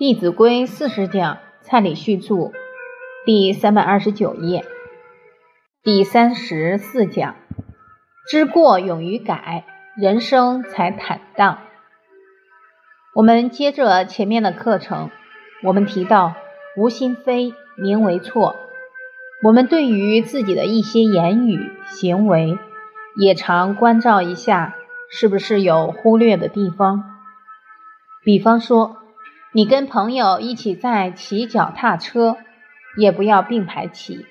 弟子规》四十讲，蔡礼旭著，第三百二十九页，第三十四讲：知过勇于改，人生才坦荡。我们接着前面的课程，我们提到无心非，名为错。我们对于自己的一些言语行为，也常关照一下，是不是有忽略的地方？比方说。你跟朋友一起在骑脚踏车，也不要并排骑，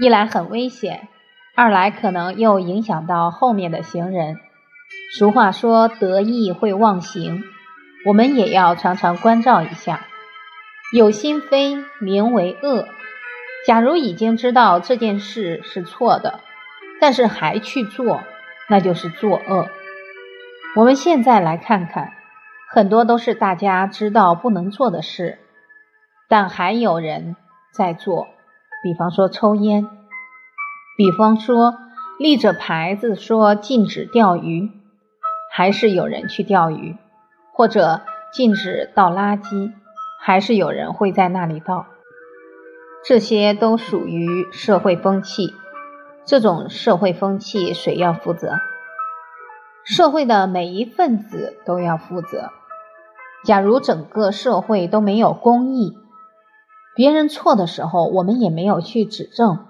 一来很危险，二来可能又影响到后面的行人。俗话说得意会忘形，我们也要常常关照一下。有心非名为恶。假如已经知道这件事是错的，但是还去做，那就是作恶。我们现在来看看。很多都是大家知道不能做的事，但还有人在做。比方说抽烟，比方说立着牌子说禁止钓鱼，还是有人去钓鱼；或者禁止倒垃圾，还是有人会在那里倒。这些都属于社会风气。这种社会风气谁要负责？社会的每一份子都要负责。假如整个社会都没有公义，别人错的时候，我们也没有去指正，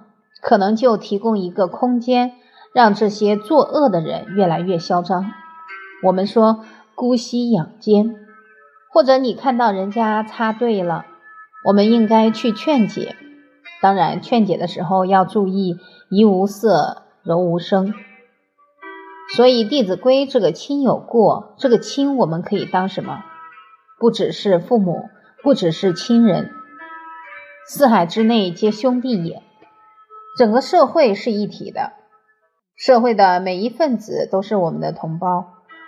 可能就提供一个空间，让这些作恶的人越来越嚣张。我们说姑息养奸，或者你看到人家插队了，我们应该去劝解。当然，劝解的时候要注意怡无色，柔无声。所以《弟子规》这个亲有过，这个亲我们可以当什么？不只是父母，不只是亲人，四海之内皆兄弟也。整个社会是一体的，社会的每一份子都是我们的同胞，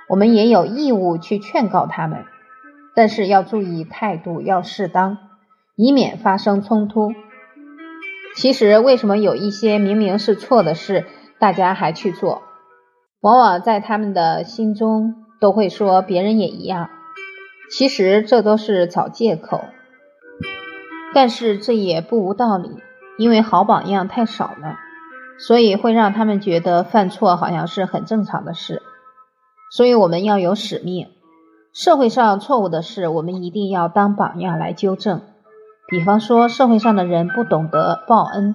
我们也有义务去劝告他们，但是要注意态度要适当，以免发生冲突。其实，为什么有一些明明是错的事，大家还去做？往往在他们的心中都会说别人也一样。其实这都是找借口，但是这也不无道理，因为好榜样太少了，所以会让他们觉得犯错好像是很正常的事。所以我们要有使命，社会上错误的事，我们一定要当榜样来纠正。比方说，社会上的人不懂得报恩，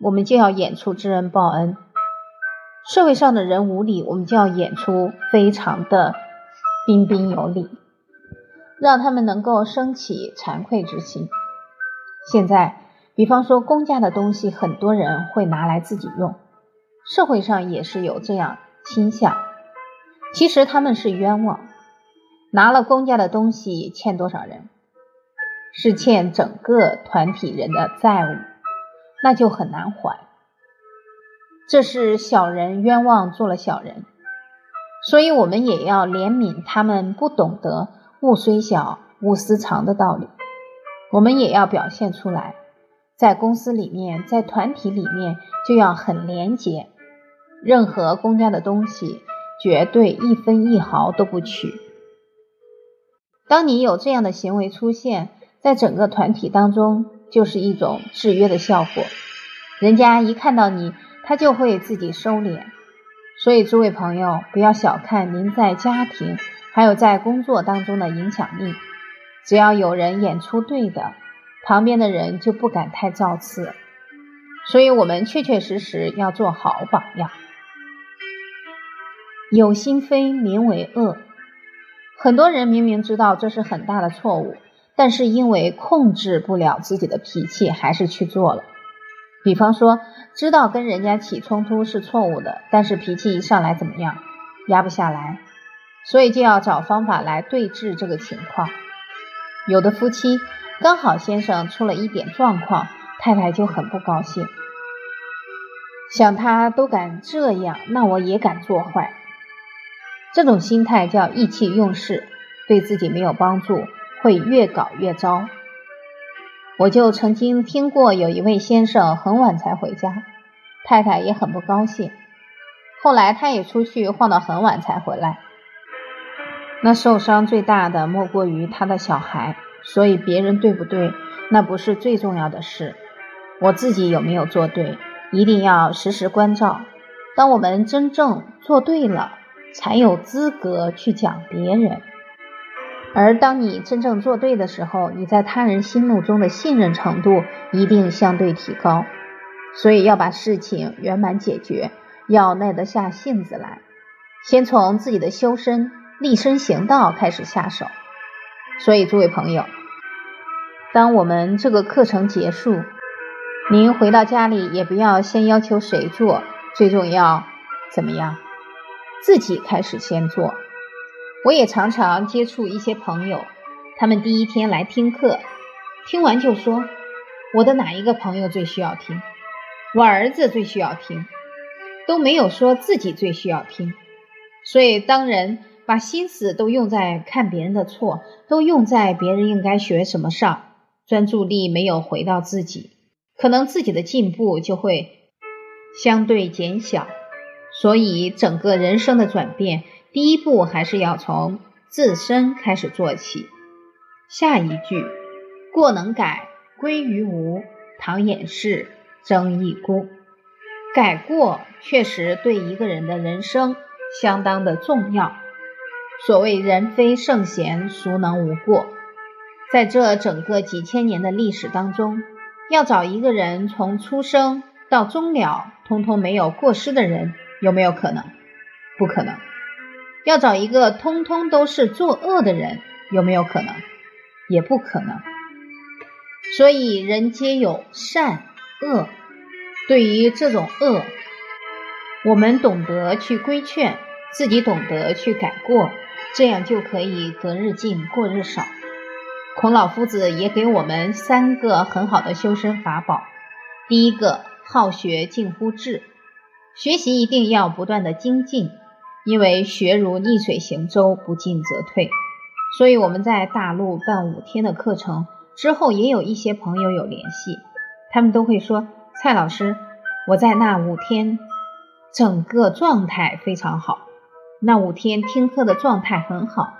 我们就要演出知恩报恩；社会上的人无礼，我们就要演出非常的彬彬有礼。让他们能够升起惭愧之心。现在，比方说公家的东西，很多人会拿来自己用，社会上也是有这样倾向。其实他们是冤枉，拿了公家的东西，欠多少人？是欠整个团体人的债务，那就很难还。这是小人冤枉做了小人，所以我们也要怜悯他们不懂得。物虽小，勿私藏的道理，我们也要表现出来。在公司里面，在团体里面，就要很廉洁，任何公家的东西，绝对一分一毫都不取。当你有这样的行为出现在整个团体当中，就是一种制约的效果。人家一看到你，他就会自己收敛。所以，诸位朋友，不要小看您在家庭。还有在工作当中的影响力，只要有人演出对的，旁边的人就不敢太造次。所以，我们确确实实要做好榜样。有心非名为恶，很多人明明知道这是很大的错误，但是因为控制不了自己的脾气，还是去做了。比方说，知道跟人家起冲突是错误的，但是脾气一上来怎么样，压不下来。所以就要找方法来对峙这个情况。有的夫妻刚好先生出了一点状况，太太就很不高兴，想他都敢这样，那我也敢做坏。这种心态叫意气用事，对自己没有帮助，会越搞越糟。我就曾经听过有一位先生很晚才回家，太太也很不高兴。后来他也出去晃到很晚才回来。那受伤最大的莫过于他的小孩，所以别人对不对，那不是最重要的事。我自己有没有做对，一定要时时关照。当我们真正做对了，才有资格去讲别人。而当你真正做对的时候，你在他人心目中的信任程度一定相对提高。所以要把事情圆满解决，要耐得下性子来。先从自己的修身、立身行道开始下手。所以，诸位朋友，当我们这个课程结束，您回到家里也不要先要求谁做，最重要怎么样？自己开始先做。我也常常接触一些朋友，他们第一天来听课，听完就说：“我的哪一个朋友最需要听？我儿子最需要听，都没有说自己最需要听。”所以，当人把心思都用在看别人的错，都用在别人应该学什么上，专注力没有回到自己，可能自己的进步就会相对减小。所以，整个人生的转变，第一步还是要从自身开始做起。下一句，过能改，归于无；唐掩饰，争一孤。改过确实对一个人的人生。相当的重要。所谓人非圣贤，孰能无过？在这整个几千年的历史当中，要找一个人从出生到终了，通通没有过失的人，有没有可能？不可能。要找一个通通都是作恶的人，有没有可能？也不可能。所以人皆有善恶，对于这种恶。我们懂得去规劝自己，懂得去改过，这样就可以得日进，过日少。孔老夫子也给我们三个很好的修身法宝。第一个，好学近乎智，学习一定要不断的精进，因为学如逆水行舟，不进则退。所以我们在大陆办五天的课程之后，也有一些朋友有联系，他们都会说：“蔡老师，我在那五天。”整个状态非常好，那五天听课的状态很好，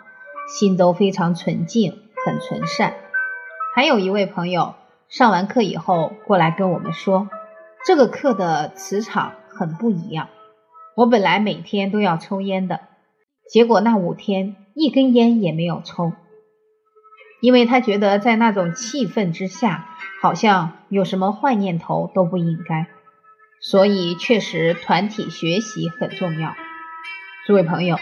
心都非常纯净，很纯善。还有一位朋友上完课以后过来跟我们说，这个课的磁场很不一样。我本来每天都要抽烟的，结果那五天一根烟也没有抽，因为他觉得在那种气氛之下，好像有什么坏念头都不应该。所以，确实团体学习很重要。诸位朋友，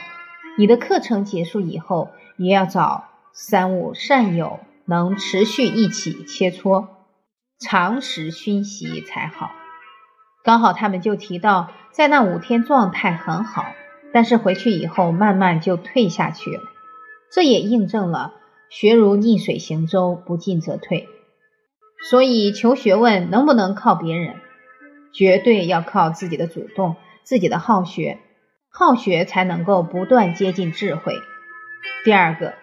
你的课程结束以后，也要找三五善友，能持续一起切磋，常时熏习才好。刚好他们就提到，在那五天状态很好，但是回去以后慢慢就退下去了。这也印证了“学如逆水行舟，不进则退”。所以，求学问能不能靠别人？绝对要靠自己的主动，自己的好学，好学才能够不断接近智慧。第二个，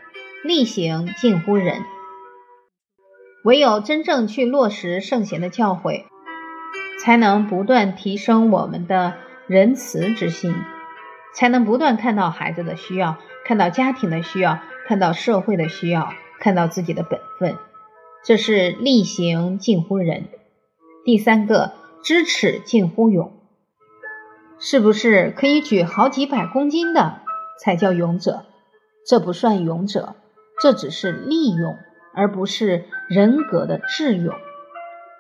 力行近乎仁，唯有真正去落实圣贤的教诲，才能不断提升我们的仁慈之心，才能不断看到孩子的需要，看到家庭的需要，看到社会的需要，看到自己的本分。这是力行近乎仁。第三个。知耻近乎勇，是不是可以举好几百公斤的才叫勇者？这不算勇者，这只是利用，而不是人格的智勇。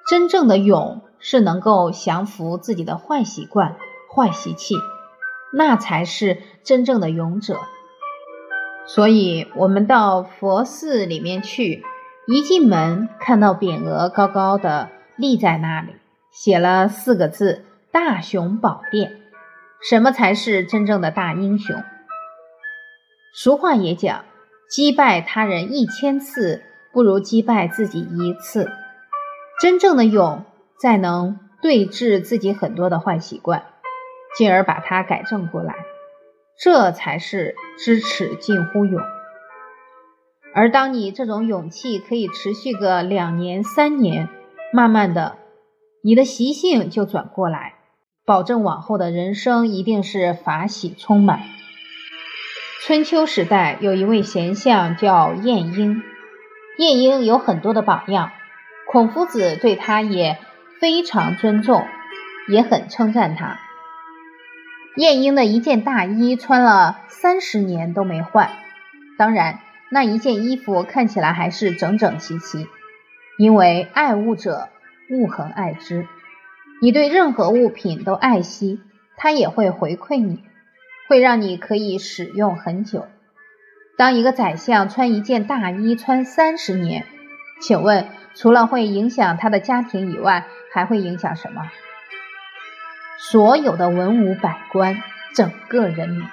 真正的勇是能够降服自己的坏习惯、坏习气，那才是真正的勇者。所以，我们到佛寺里面去，一进门看到匾额高高的立在那里。写了四个字：“大雄宝殿。”什么才是真正的大英雄？俗话也讲：“击败他人一千次，不如击败自己一次。”真正的勇，再能对治自己很多的坏习惯，进而把它改正过来，这才是知耻近乎勇。而当你这种勇气可以持续个两年、三年，慢慢的。你的习性就转过来，保证往后的人生一定是法喜充满。春秋时代有一位贤相叫晏婴，晏婴有很多的榜样，孔夫子对他也非常尊重，也很称赞他。晏婴的一件大衣穿了三十年都没换，当然那一件衣服看起来还是整整齐齐，因为爱物者物恒爱之，你对任何物品都爱惜，它也会回馈你，会让你可以使用很久。当一个宰相穿一件大衣穿三十年，请问除了会影响他的家庭以外，还会影响什么？所有的文武百官，整个人民。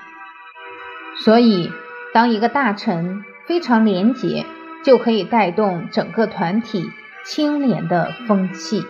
所以，当一个大臣非常廉洁，就可以带动整个团体清廉的风气。